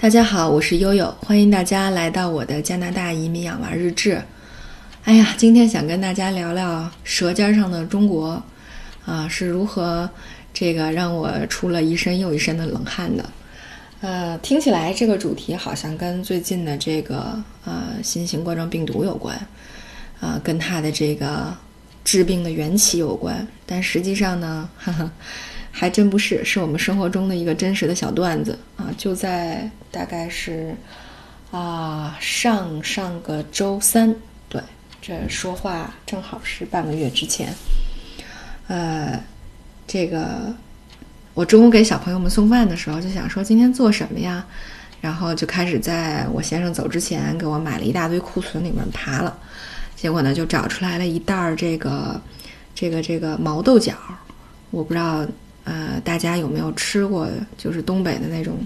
大家好，我是悠悠，欢迎大家来到我的加拿大移民养娃日志。哎呀，今天想跟大家聊聊《舌尖上的中国》，啊，是如何这个让我出了一身又一身的冷汗的。呃，听起来这个主题好像跟最近的这个呃新型冠状病毒有关，啊，跟它的这个治病的缘起有关，但实际上呢，哈哈。还真不是，是我们生活中的一个真实的小段子啊！就在大概是啊上上个周三，对，这说话正好是半个月之前。呃，这个我中午给小朋友们送饭的时候，就想说今天做什么呀？然后就开始在我先生走之前给我买了一大堆库存里面爬了，结果呢就找出来了一袋儿这个这个这个毛豆角，我不知道。呃，大家有没有吃过？就是东北的那种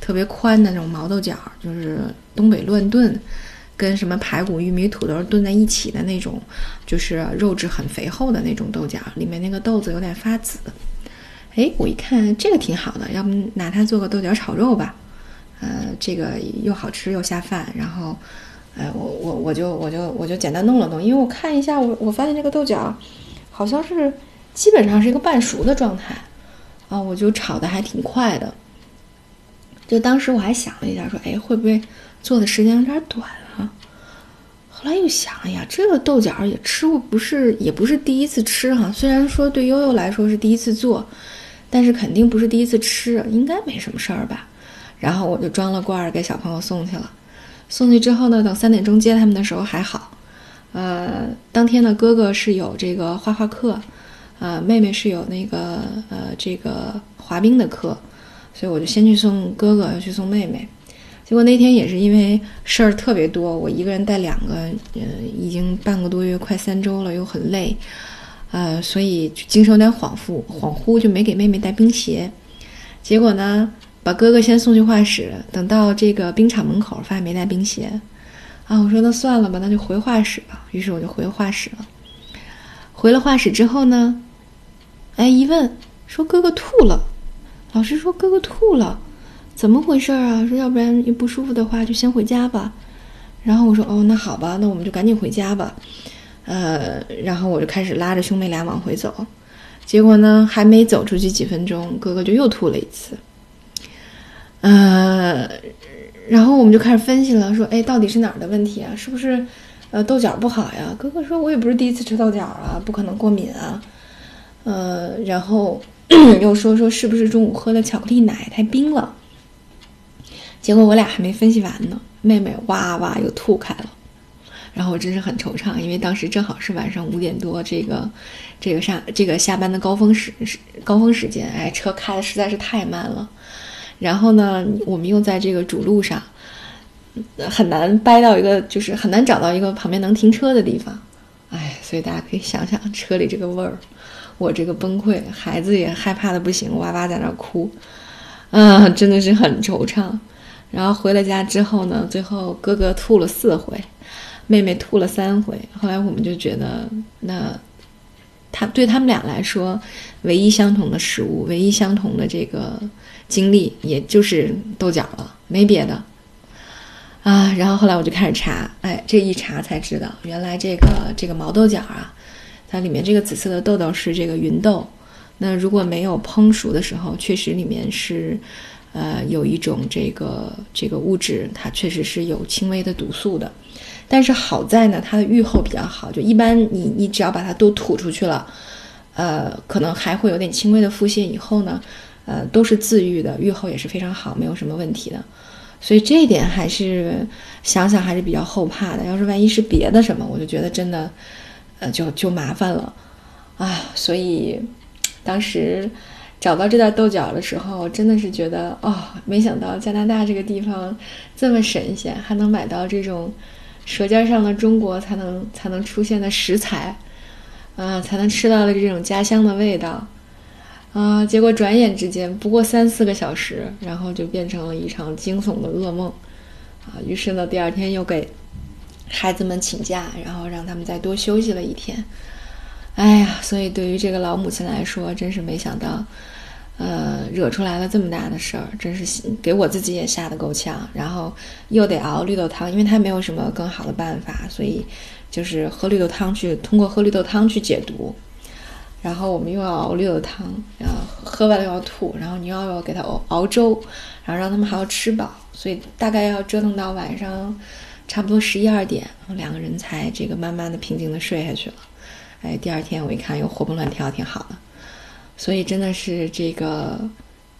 特别宽的那种毛豆角，就是东北乱炖，跟什么排骨、玉米、土豆炖在一起的那种，就是肉质很肥厚的那种豆角，里面那个豆子有点发紫。哎，我一看这个挺好的，要不拿它做个豆角炒肉吧？呃，这个又好吃又下饭。然后，哎，我我我就我就我就简单弄了弄，因为我看一下，我我发现这个豆角好像是基本上是一个半熟的状态。啊，我就炒的还挺快的。就当时我还想了一下，说，哎，会不会做的时间有点短啊？后来又想，哎呀，这个豆角也吃过，不是，也不是第一次吃哈。虽然说对悠悠来说是第一次做，但是肯定不是第一次吃，应该没什么事儿吧。然后我就装了罐儿给小朋友送去了。送去之后呢，等三点钟接他们的时候还好。呃，当天呢，哥哥是有这个画画课。呃，妹妹是有那个呃这个滑冰的课，所以我就先去送哥哥，又去送妹妹。结果那天也是因为事儿特别多，我一个人带两个，呃，已经半个多月，快三周了，又很累，呃，所以精神有点恍惚，恍惚就没给妹妹带冰鞋。结果呢，把哥哥先送去画室，等到这个冰场门口，发现没带冰鞋。啊，我说那算了吧，那就回画室吧。于是我就回画室了。回了画室之后呢？哎，一问说哥哥吐了，老师说哥哥吐了，怎么回事啊？说要不然你不舒服的话就先回家吧。然后我说哦，那好吧，那我们就赶紧回家吧。呃，然后我就开始拉着兄妹俩往回走，结果呢，还没走出去几分钟，哥哥就又吐了一次。呃，然后我们就开始分析了，说哎，到底是哪儿的问题啊？是不是呃豆角不好呀？哥哥说，我也不是第一次吃豆角啊，不可能过敏啊。呃，然后 又说说是不是中午喝的巧克力奶太冰了？结果我俩还没分析完呢，妹妹哇哇又吐开了。然后我真是很惆怅，因为当时正好是晚上五点多，这个这个上这个下班的高峰时时高峰时间，哎，车开的实在是太慢了。然后呢，我们又在这个主路上，很难掰到一个，就是很难找到一个旁边能停车的地方。哎，所以大家可以想想车里这个味儿。我这个崩溃，孩子也害怕的不行，哇哇在那哭，啊，真的是很惆怅。然后回了家之后呢，最后哥哥吐了四回，妹妹吐了三回。后来我们就觉得，那他对他们俩来说，唯一相同的食物，唯一相同的这个经历，也就是豆角了，没别的。啊，然后后来我就开始查，哎，这一查才知道，原来这个这个毛豆角啊。它里面这个紫色的豆豆是这个芸豆，那如果没有烹熟的时候，确实里面是，呃，有一种这个这个物质，它确实是有轻微的毒素的。但是好在呢，它的愈后比较好，就一般你你只要把它都吐出去了，呃，可能还会有点轻微的腹泻，以后呢，呃，都是自愈的，愈后也是非常好，没有什么问题的。所以这一点还是想想还是比较后怕的。要是万一是别的什么，我就觉得真的。呃，就就麻烦了，啊，所以当时找到这袋豆角的时候，真的是觉得哦，没想到加拿大这个地方这么神仙，还能买到这种舌尖上的中国才能才能出现的食材，啊，才能吃到的这种家乡的味道，啊，结果转眼之间不过三四个小时，然后就变成了一场惊悚的噩梦，啊，于是呢，第二天又给。孩子们请假，然后让他们再多休息了一天。哎呀，所以对于这个老母亲来说，真是没想到，呃，惹出来了这么大的事儿，真是给我自己也吓得够呛。然后又得熬绿豆汤，因为它没有什么更好的办法，所以就是喝绿豆汤去通过喝绿豆汤去解毒。然后我们又要熬绿豆汤，然后喝完了又要吐，然后你又要给他熬熬粥，然后让他们还要吃饱，所以大概要折腾到晚上差不多十一二点，两个人才这个慢慢的平静的睡下去了。哎，第二天我一看又活蹦乱跳，挺好的。所以真的是这个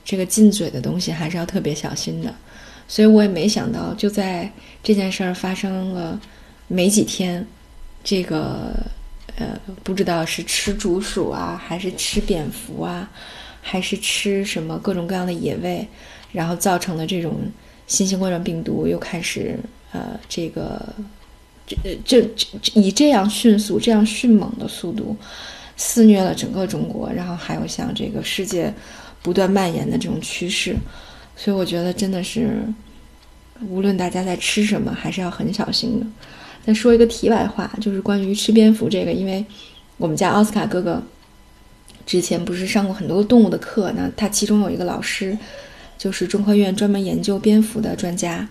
这个进嘴的东西还是要特别小心的。所以我也没想到，就在这件事儿发生了没几天，这个。呃，不知道是吃竹鼠啊，还是吃蝙蝠啊，还是吃什么各种各样的野味，然后造成的这种新型冠状病毒又开始呃，这个这这这以这样迅速、这样迅猛的速度肆虐了整个中国，然后还有像这个世界不断蔓延的这种趋势，所以我觉得真的是，无论大家在吃什么，还是要很小心的。再说一个题外话，就是关于吃蝙蝠这个，因为我们家奥斯卡哥哥之前不是上过很多动物的课，那他其中有一个老师就是中科院专门研究蝙蝠的专家。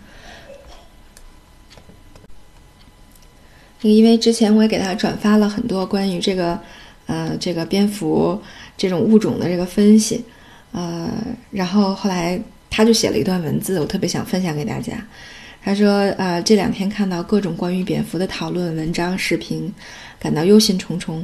因为之前我也给他转发了很多关于这个呃这个蝙蝠这种物种的这个分析，呃，然后后来他就写了一段文字，我特别想分享给大家。他说：“呃，这两天看到各种关于蝙蝠的讨论文章、视频，感到忧心忡忡。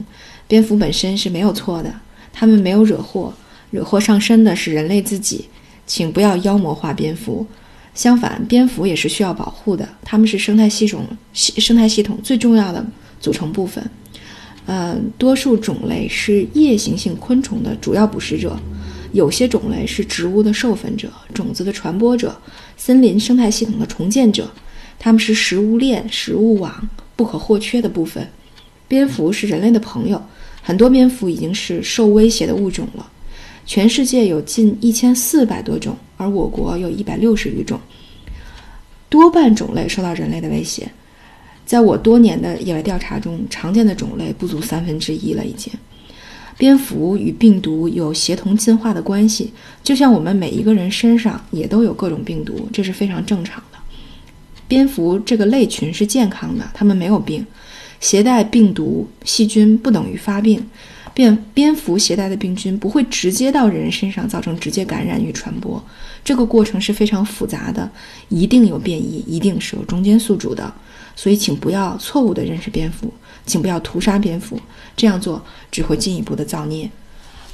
蝙蝠本身是没有错的，他们没有惹祸，惹祸上身的是人类自己。请不要妖魔化蝙蝠，相反，蝙蝠也是需要保护的，它们是生态系统系生态系统最重要的组成部分。呃，多数种类是夜行性昆虫的主要捕食者。”有些种类是植物的授粉者、种子的传播者、森林生态系统的重建者，它们是食物链、食物网不可或缺的部分。蝙蝠是人类的朋友，很多蝙蝠已经是受威胁的物种了。全世界有近一千四百多种，而我国有一百六十余种，多半种类受到人类的威胁。在我多年的野外调查中，常见的种类不足三分之一了，已经。蝙蝠与病毒有协同进化的关系，就像我们每一个人身上也都有各种病毒，这是非常正常的。蝙蝠这个类群是健康的，它们没有病。携带病毒细菌不等于发病，蝙蝙蝠携带的病菌不会直接到人身上造成直接感染与传播，这个过程是非常复杂的，一定有变异，一定是有中间宿主的。所以，请不要错误的认识蝙蝠，请不要屠杀蝙蝠，这样做只会进一步的造孽。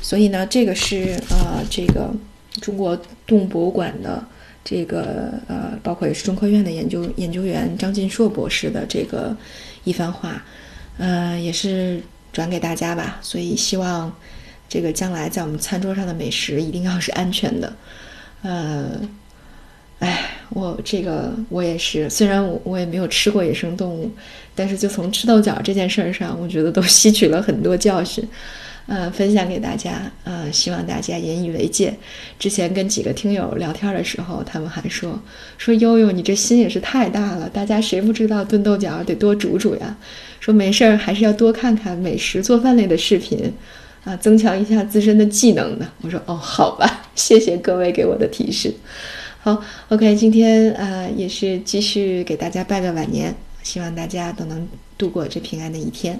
所以呢，这个是呃，这个中国动物博物馆的这个呃，包括也是中科院的研究研究员张晋硕博士的这个一番话，呃，也是转给大家吧。所以希望这个将来在我们餐桌上的美食一定要是安全的，呃。哎，我这个我也是，虽然我我也没有吃过野生动物，但是就从吃豆角这件事儿上，我觉得都吸取了很多教训，呃，分享给大家，呃，希望大家引以为戒。之前跟几个听友聊天的时候，他们还说说悠悠你这心也是太大了，大家谁不知道炖豆角得多煮煮呀？说没事儿还是要多看看美食做饭类的视频，啊，增强一下自身的技能的。我说哦，好吧，谢谢各位给我的提示。好，OK，今天啊也是继续给大家拜个晚年，希望大家都能度过这平安的一天。